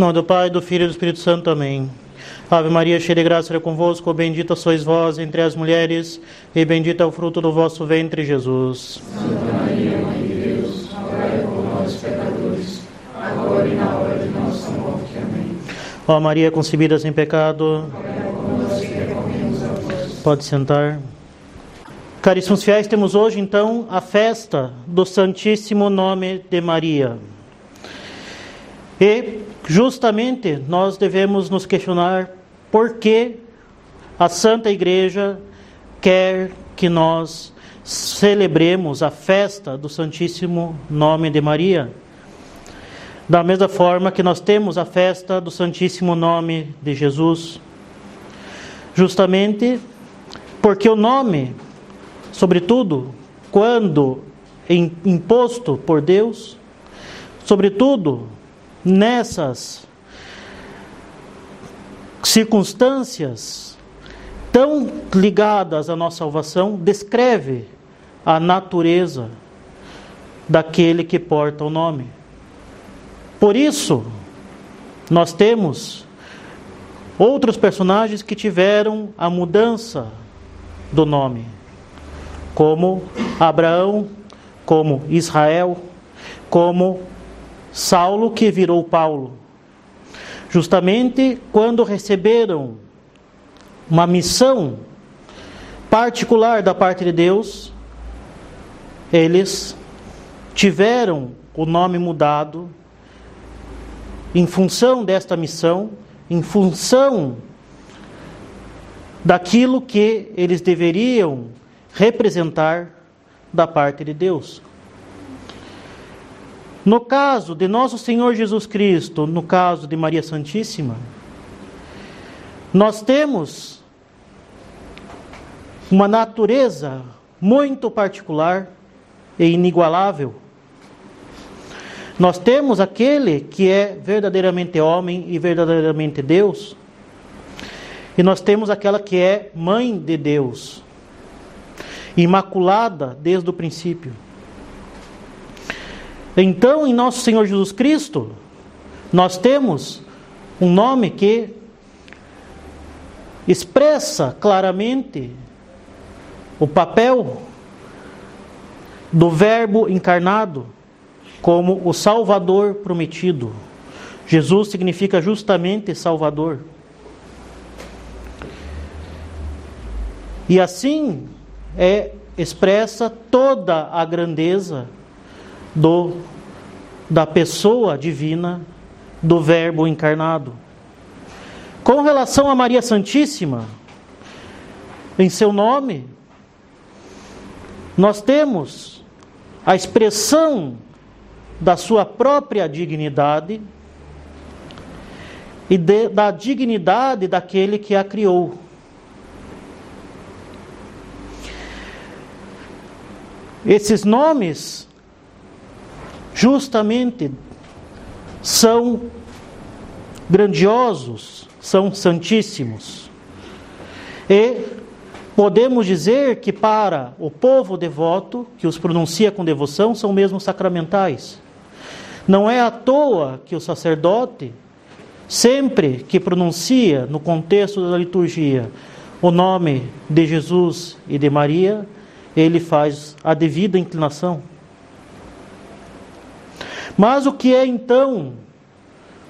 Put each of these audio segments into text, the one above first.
Nome do Pai, do Filho e do Espírito Santo. Amém. Ave Maria, cheia de graça, é convosco, bendita sois vós entre as mulheres, e bendito é o fruto do vosso ventre, Jesus. Santa Maria, Mãe de Deus, rogai por nós, pecadores, agora e na hora de nossa morte. Amém. Ó Maria, concebida sem pecado, pode sentar. Caríssimos fiéis, temos hoje então a festa do Santíssimo Nome de Maria. E justamente nós devemos nos questionar por que a Santa Igreja quer que nós celebremos a festa do Santíssimo Nome de Maria. Da mesma forma que nós temos a festa do Santíssimo Nome de Jesus. Justamente porque o nome, sobretudo quando imposto por Deus, sobretudo nessas circunstâncias tão ligadas à nossa salvação, descreve a natureza daquele que porta o nome. Por isso, nós temos outros personagens que tiveram a mudança do nome, como Abraão, como Israel, como Saulo que virou Paulo. Justamente quando receberam uma missão particular da parte de Deus, eles tiveram o nome mudado em função desta missão, em função daquilo que eles deveriam representar da parte de Deus. No caso de nosso Senhor Jesus Cristo, no caso de Maria Santíssima, nós temos uma natureza muito particular e inigualável. Nós temos aquele que é verdadeiramente homem e verdadeiramente Deus, e nós temos aquela que é mãe de Deus, imaculada desde o princípio. Então, em nosso Senhor Jesus Cristo, nós temos um nome que expressa claramente o papel do Verbo encarnado como o Salvador prometido. Jesus significa justamente Salvador. E assim é expressa toda a grandeza do da pessoa divina do Verbo encarnado. Com relação a Maria Santíssima, em seu nome, nós temos a expressão da sua própria dignidade e de, da dignidade daquele que a criou. Esses nomes justamente são grandiosos, são santíssimos. E podemos dizer que para o povo devoto, que os pronuncia com devoção, são mesmo sacramentais. Não é à toa que o sacerdote, sempre que pronuncia no contexto da liturgia o nome de Jesus e de Maria, ele faz a devida inclinação. Mas o que é então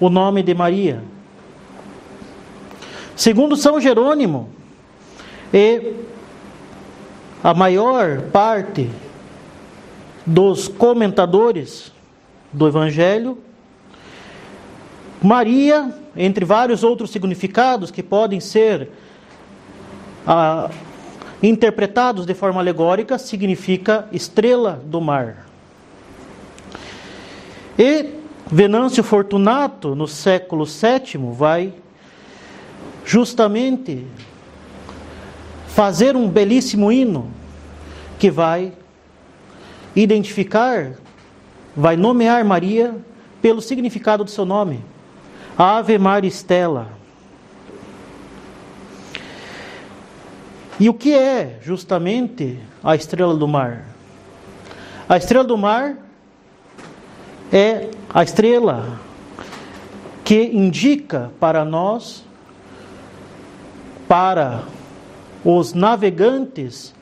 o nome de Maria? Segundo São Jerônimo, e a maior parte dos comentadores do Evangelho, Maria, entre vários outros significados que podem ser ah, interpretados de forma alegórica, significa estrela do mar. E Venâncio Fortunato, no século VII, vai justamente fazer um belíssimo hino que vai identificar, vai nomear Maria pelo significado do seu nome. Ave Maria Stella. E o que é justamente a estrela do mar? A estrela do mar é a estrela que indica para nós, para os navegantes,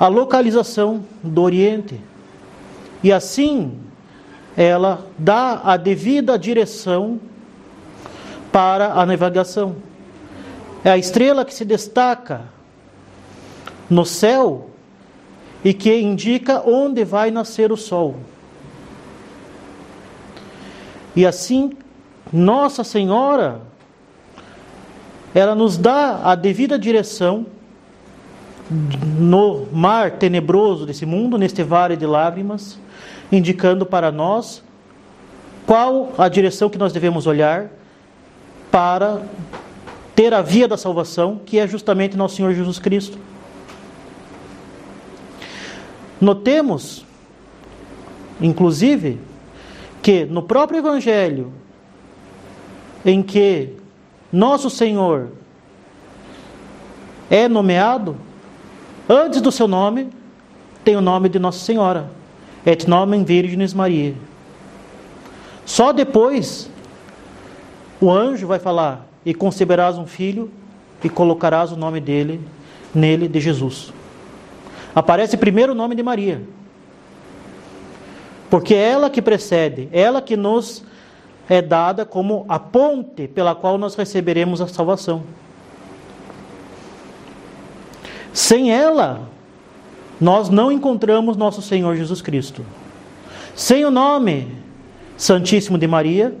a localização do Oriente. E assim, ela dá a devida direção para a navegação. É a estrela que se destaca no céu e que indica onde vai nascer o sol. E assim, Nossa Senhora, ela nos dá a devida direção no mar tenebroso desse mundo, neste vale de lágrimas, indicando para nós qual a direção que nós devemos olhar para ter a via da salvação, que é justamente nosso Senhor Jesus Cristo. Notemos, inclusive, que no próprio Evangelho, em que nosso Senhor é nomeado, antes do seu nome, tem o nome de Nossa Senhora, et nomen Virginis Maria. Só depois o anjo vai falar: E conceberás um filho e colocarás o nome dele nele de Jesus. Aparece primeiro o nome de Maria. Porque é ela que precede, ela que nos é dada como a ponte pela qual nós receberemos a salvação. Sem ela, nós não encontramos nosso Senhor Jesus Cristo. Sem o nome Santíssimo de Maria,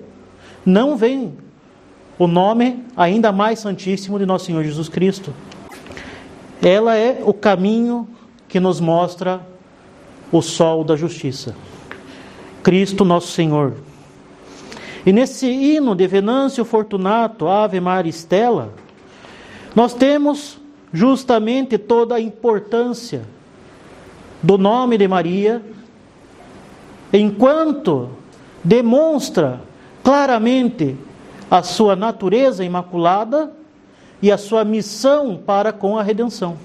não vem o nome ainda mais santíssimo de nosso Senhor Jesus Cristo. Ela é o caminho que nos mostra o sol da justiça. Cristo nosso Senhor. E nesse hino de Venâncio Fortunato, Ave Maria Stella, nós temos justamente toda a importância do nome de Maria, enquanto demonstra claramente a sua natureza imaculada e a sua missão para com a redenção.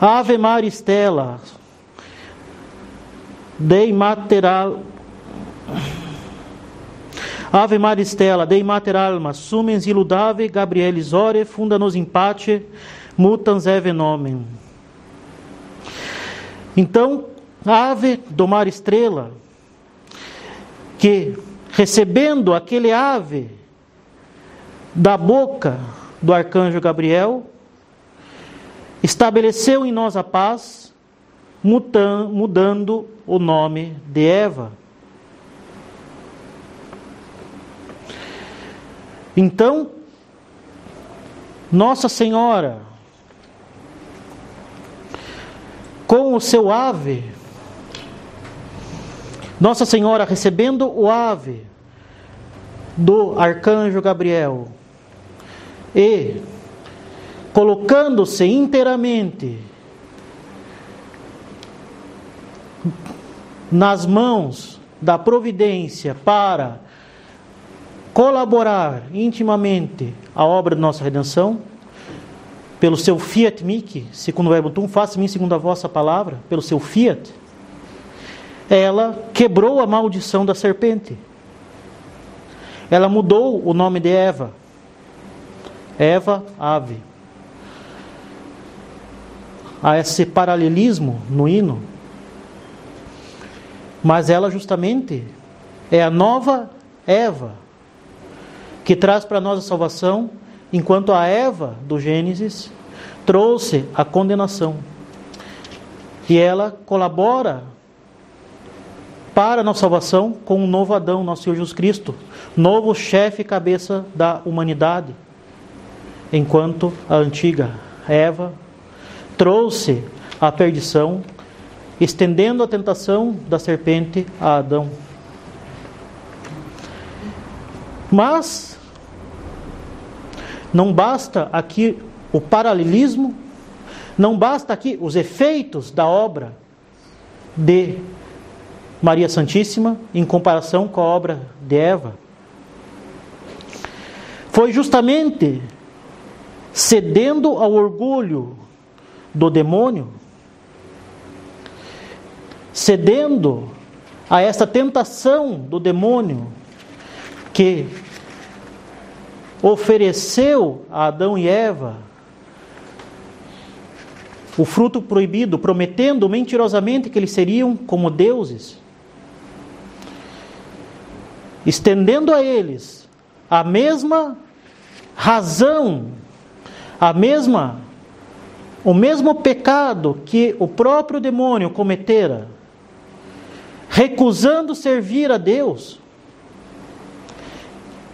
Ave Maria Stella, Dei Materal. Ave Maria Stella, Dei Mater Alma, Sumens Iludave, Gabrielis Ore, Funda nos Impate, Mutans Eve Nomen. Então, ave do mar estrela, que recebendo aquele ave da boca do arcanjo Gabriel, estabeleceu em nós a paz, mudando o nome de Eva. Então, Nossa Senhora, com o seu ave, nossa Senhora recebendo o ave do arcanjo Gabriel e colocando-se inteiramente nas mãos da providência para colaborar intimamente a obra de nossa redenção, pelo seu fiat mihi, segundo o verbo tum, faça-me segundo a vossa palavra, pelo seu fiat, ela quebrou a maldição da serpente. Ela mudou o nome de Eva. Eva, ave. Há esse paralelismo no hino. Mas ela justamente é a nova Eva que traz para nós a salvação, enquanto a Eva do Gênesis trouxe a condenação. E ela colabora para a nossa salvação com um novo Adão, nosso Senhor Jesus Cristo, novo chefe e cabeça da humanidade. Enquanto a antiga Eva trouxe a perdição, estendendo a tentação da serpente a Adão. Mas não basta aqui o paralelismo, não basta aqui os efeitos da obra de Maria Santíssima em comparação com a obra de Eva. Foi justamente cedendo ao orgulho do demônio, cedendo a esta tentação do demônio que ofereceu a Adão e Eva o fruto proibido, prometendo mentirosamente que eles seriam como deuses, estendendo a eles a mesma razão, a mesma o mesmo pecado que o próprio demônio cometera, recusando servir a Deus,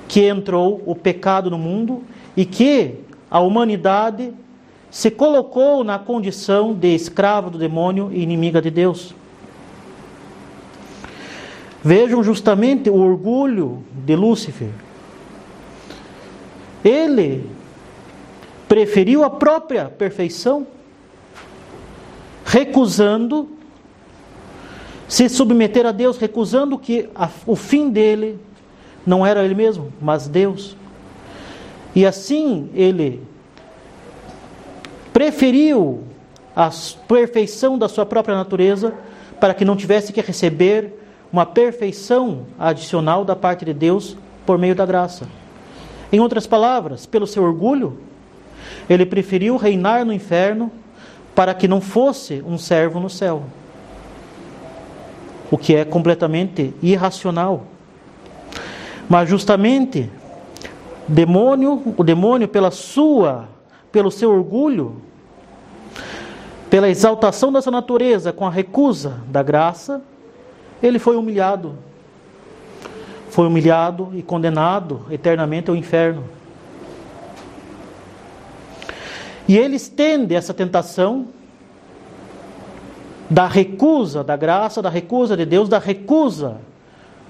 que entrou o pecado no mundo e que a humanidade se colocou na condição de escravo do demônio e inimiga de Deus. Vejam justamente o orgulho de Lúcifer. Ele preferiu a própria perfeição, recusando se submeter a Deus, recusando que a, o fim dele não era ele mesmo, mas Deus. E assim ele preferiu a perfeição da sua própria natureza para que não tivesse que receber uma perfeição adicional da parte de Deus por meio da graça. Em outras palavras, pelo seu orgulho, ele preferiu reinar no inferno para que não fosse um servo no céu. O que é completamente irracional. Mas justamente demônio, o demônio pela sua pelo seu orgulho, pela exaltação dessa natureza com a recusa da graça, ele foi humilhado. Foi humilhado e condenado eternamente ao inferno. E ele estende essa tentação da recusa da graça, da recusa de Deus, da recusa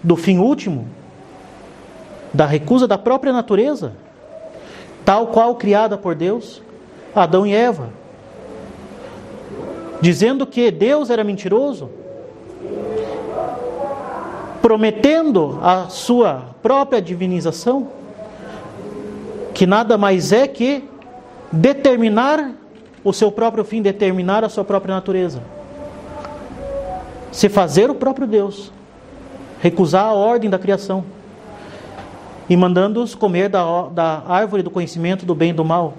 do fim último, da recusa da própria natureza tal qual criada por Deus, Adão e Eva. Dizendo que Deus era mentiroso, prometendo a sua própria divinização, que nada mais é que determinar o seu próprio fim, determinar a sua própria natureza. Se fazer o próprio Deus, recusar a ordem da criação e mandando-os comer da, da árvore do conhecimento do bem e do mal.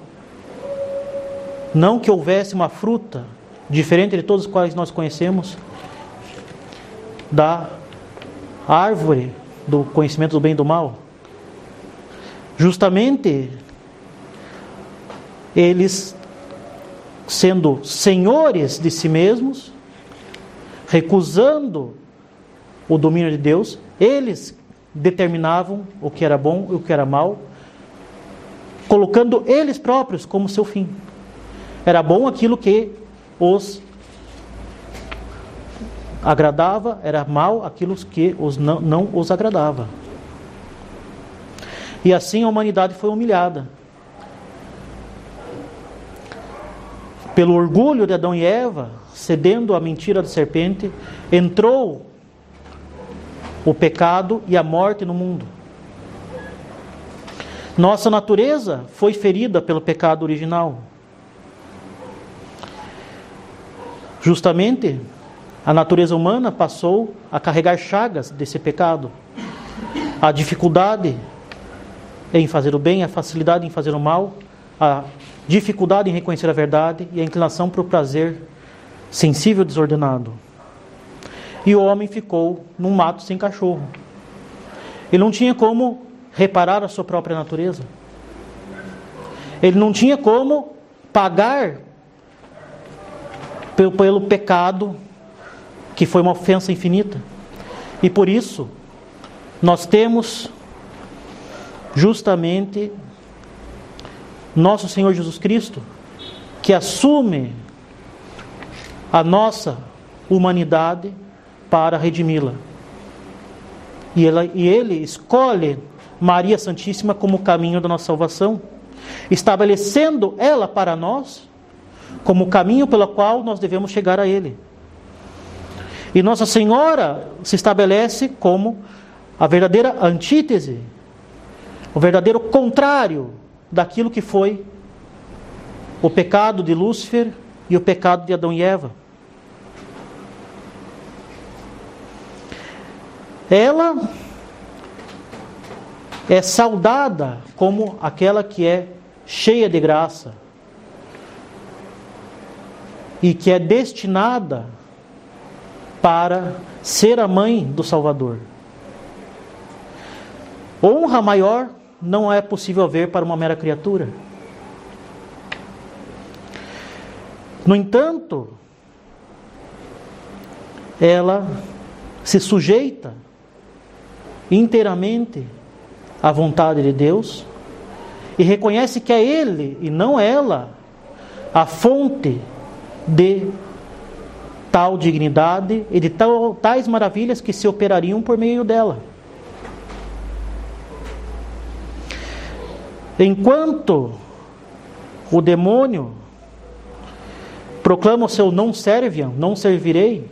Não que houvesse uma fruta diferente de todos os quais nós conhecemos, da árvore do conhecimento do bem e do mal. Justamente eles sendo senhores de si mesmos, recusando o domínio de Deus, eles determinavam o que era bom e o que era mal, colocando eles próprios como seu fim. Era bom aquilo que os agradava, era mal aquilo que os não, não os agradava. E assim a humanidade foi humilhada. Pelo orgulho de Adão e Eva, cedendo à mentira da serpente, entrou o pecado e a morte no mundo. Nossa natureza foi ferida pelo pecado original. Justamente, a natureza humana passou a carregar chagas desse pecado. A dificuldade em fazer o bem, a facilidade em fazer o mal, a dificuldade em reconhecer a verdade e a inclinação para o prazer sensível desordenado. E o homem ficou num mato sem cachorro. Ele não tinha como reparar a sua própria natureza. Ele não tinha como pagar pelo, pelo pecado que foi uma ofensa infinita. E por isso, nós temos justamente nosso Senhor Jesus Cristo, que assume a nossa humanidade para redimi-la. E, e ele escolhe Maria Santíssima como caminho da nossa salvação, estabelecendo ela para nós como o caminho pelo qual nós devemos chegar a Ele. E Nossa Senhora se estabelece como a verdadeira antítese, o verdadeiro contrário daquilo que foi o pecado de Lúcifer e o pecado de Adão e Eva. Ela é saudada como aquela que é cheia de graça e que é destinada para ser a mãe do Salvador. Honra maior não é possível ver para uma mera criatura. No entanto, ela se sujeita inteiramente à vontade de Deus e reconhece que é Ele e não ela a fonte de tal dignidade e de tal, tais maravilhas que se operariam por meio dela. Enquanto o demônio proclama o seu não serviam, não servirei,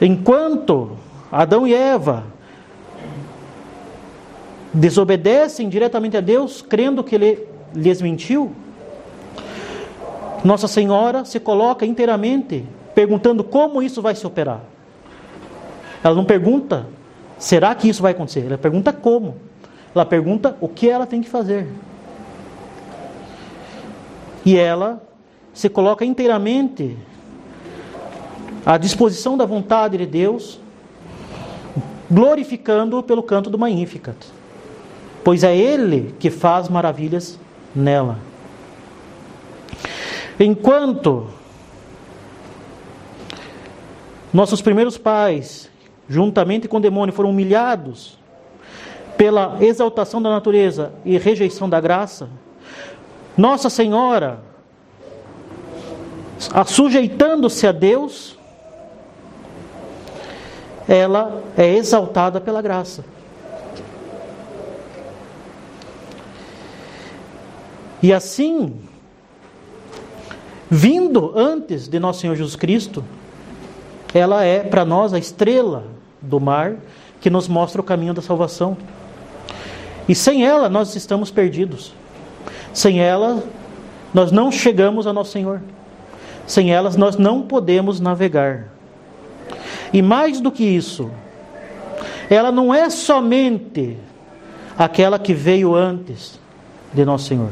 enquanto Adão e Eva desobedecem diretamente a Deus, crendo que Ele lhes mentiu, Nossa Senhora se coloca inteiramente perguntando como isso vai se operar. Ela não pergunta, será que isso vai acontecer? Ela pergunta como. Ela pergunta o que ela tem que fazer. E ela se coloca inteiramente à disposição da vontade de Deus, glorificando pelo canto do Magnificat, pois é Ele que faz maravilhas nela. Enquanto nossos primeiros pais, juntamente com o demônio, foram humilhados pela exaltação da natureza e rejeição da graça, Nossa Senhora, sujeitando-se a Deus, ela é exaltada pela graça. E assim, vindo antes de nosso Senhor Jesus Cristo, ela é para nós a estrela do mar que nos mostra o caminho da salvação. E sem ela nós estamos perdidos. Sem ela nós não chegamos a nosso Senhor. Sem elas nós não podemos navegar. E mais do que isso, ela não é somente aquela que veio antes de nosso Senhor.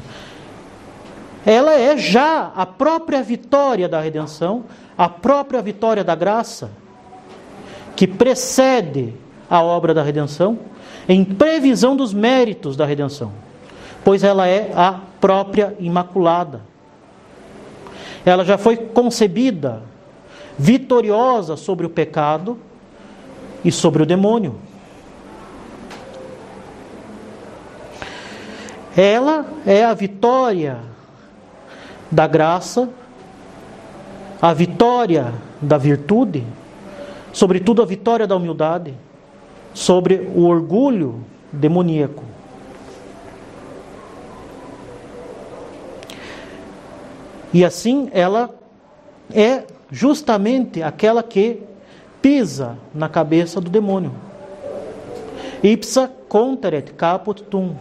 Ela é já a própria vitória da redenção, a própria vitória da graça, que precede a obra da redenção em previsão dos méritos da redenção, pois ela é a própria Imaculada. Ela já foi concebida vitoriosa sobre o pecado e sobre o demônio. Ela é a vitória da graça, a vitória da virtude, sobretudo a vitória da humildade sobre o orgulho demoníaco. E assim ela é justamente aquela que pisa na cabeça do demônio. Ipsa conteret caput tum.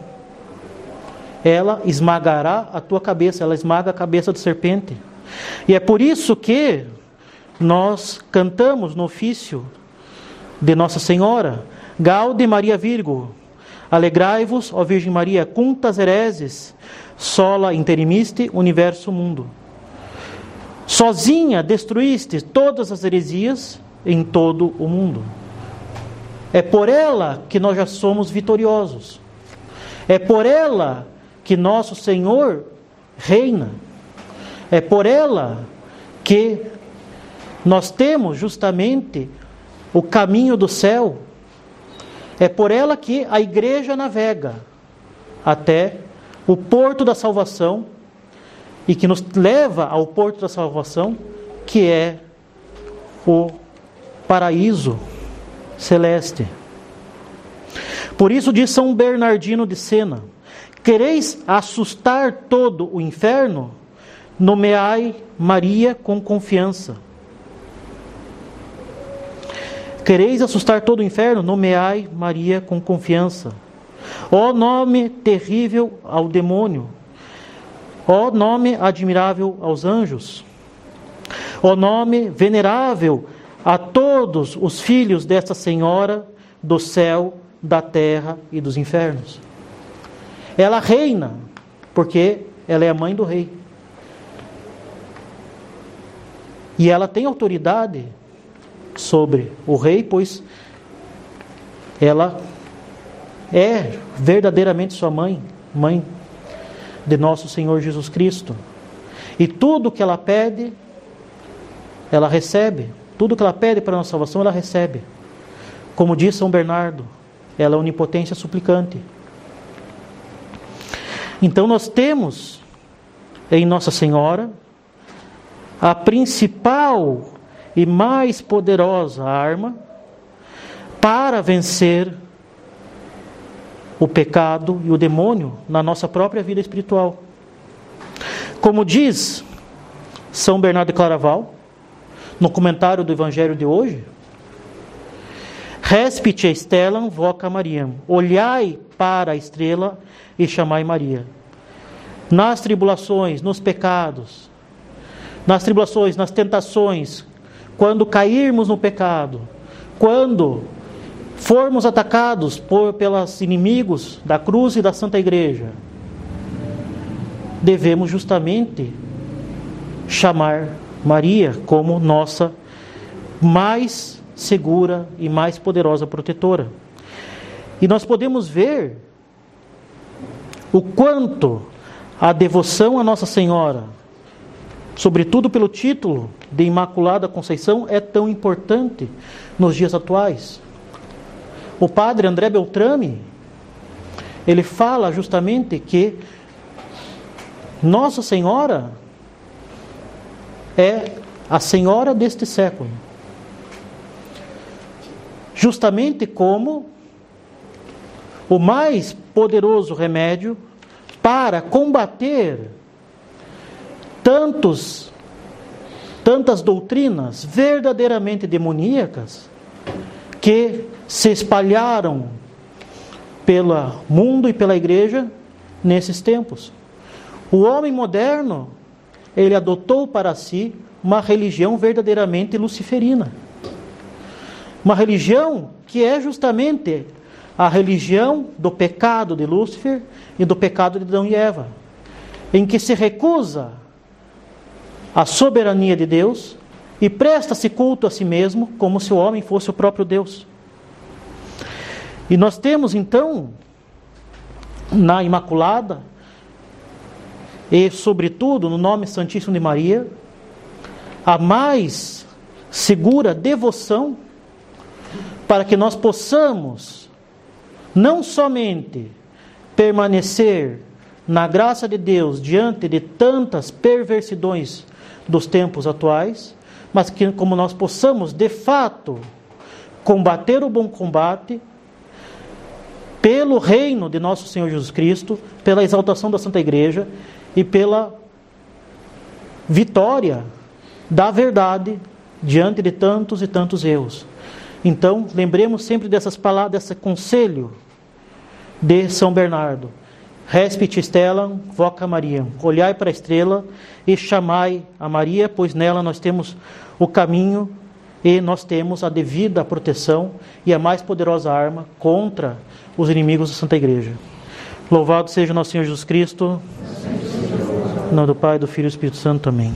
Ela esmagará a tua cabeça, ela esmaga a cabeça do serpente. E é por isso que nós cantamos no ofício de Nossa Senhora, Gaude Maria Virgo, alegrai-vos, ó Virgem Maria, cuntas hereses, sola interimiste universo mundo. Sozinha destruíste todas as heresias em todo o mundo. É por ela que nós já somos vitoriosos. É por ela que nosso Senhor reina. É por ela que nós temos justamente o caminho do céu é por ela que a igreja navega até o porto da salvação e que nos leva ao porto da salvação, que é o paraíso celeste. Por isso diz São Bernardino de Sena: Quereis assustar todo o inferno? Nomeai Maria com confiança Quereis assustar todo o inferno? Nomeai Maria com confiança. Ó nome terrível ao demônio. Ó nome admirável aos anjos. Ó nome venerável a todos os filhos desta Senhora do céu da terra e dos infernos. Ela reina, porque ela é a mãe do rei. E ela tem autoridade sobre o rei, pois ela é verdadeiramente sua mãe, mãe de nosso Senhor Jesus Cristo. E tudo que ela pede, ela recebe. Tudo que ela pede para a nossa salvação, ela recebe. Como diz São Bernardo, ela é onipotência suplicante. Então nós temos em Nossa Senhora a principal e mais poderosa arma para vencer o pecado e o demônio na nossa própria vida espiritual. Como diz São Bernardo de Claraval, no comentário do Evangelho de hoje, Respite estelam voca Mariam. Olhai para a estrela e chamai Maria. Nas tribulações, nos pecados, nas tribulações, nas tentações, quando cairmos no pecado, quando formos atacados por pelos inimigos da cruz e da Santa Igreja, devemos justamente chamar Maria como nossa mais segura e mais poderosa protetora. E nós podemos ver o quanto a devoção a Nossa Senhora, sobretudo pelo título de Imaculada Conceição, é tão importante nos dias atuais. O padre André Beltrame, ele fala justamente que Nossa Senhora é a Senhora deste século. Justamente como o mais poderoso remédio para combater tantos tantas doutrinas verdadeiramente demoníacas que se espalharam pelo mundo e pela igreja nesses tempos. O homem moderno, ele adotou para si uma religião verdadeiramente luciferina. Uma religião que é justamente a religião do pecado de Lúcifer e do pecado de Adão e Eva, em que se recusa a soberania de Deus e presta-se culto a si mesmo como se o homem fosse o próprio Deus. E nós temos então na Imaculada e sobretudo no nome Santíssimo de Maria a mais segura devoção para que nós possamos não somente permanecer na graça de Deus diante de tantas perversidões dos tempos atuais, mas que como nós possamos de fato combater o bom combate pelo reino de nosso Senhor Jesus Cristo, pela exaltação da Santa Igreja e pela vitória da verdade diante de tantos e tantos erros. Então, lembremos sempre dessas palavras, desse conselho de São Bernardo. Respite stellam, voca Maria. Olhai para a estrela e chamai a Maria, pois nela nós temos o caminho e nós temos a devida proteção e a mais poderosa arma contra os inimigos da Santa Igreja. Louvado seja nosso Senhor Jesus Cristo. Em nome do Pai, do Filho e do Espírito Santo. Amém.